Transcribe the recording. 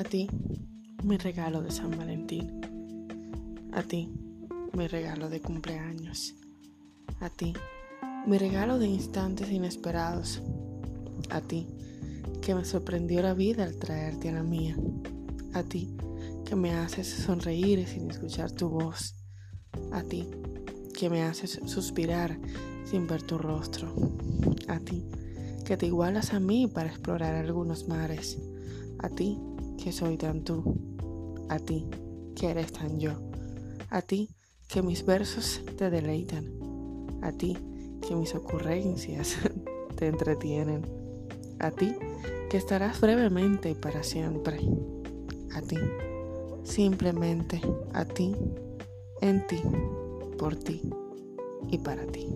A ti, mi regalo de San Valentín. A ti, mi regalo de cumpleaños. A ti, mi regalo de instantes inesperados. A ti, que me sorprendió la vida al traerte a la mía. A ti, que me haces sonreír sin escuchar tu voz. A ti, que me haces suspirar sin ver tu rostro. A ti, que te igualas a mí para explorar algunos mares. A ti, que soy tan tú, a ti que eres tan yo, a ti que mis versos te deleitan, a ti que mis ocurrencias te entretienen, a ti que estarás brevemente y para siempre, a ti, simplemente a ti, en ti, por ti y para ti.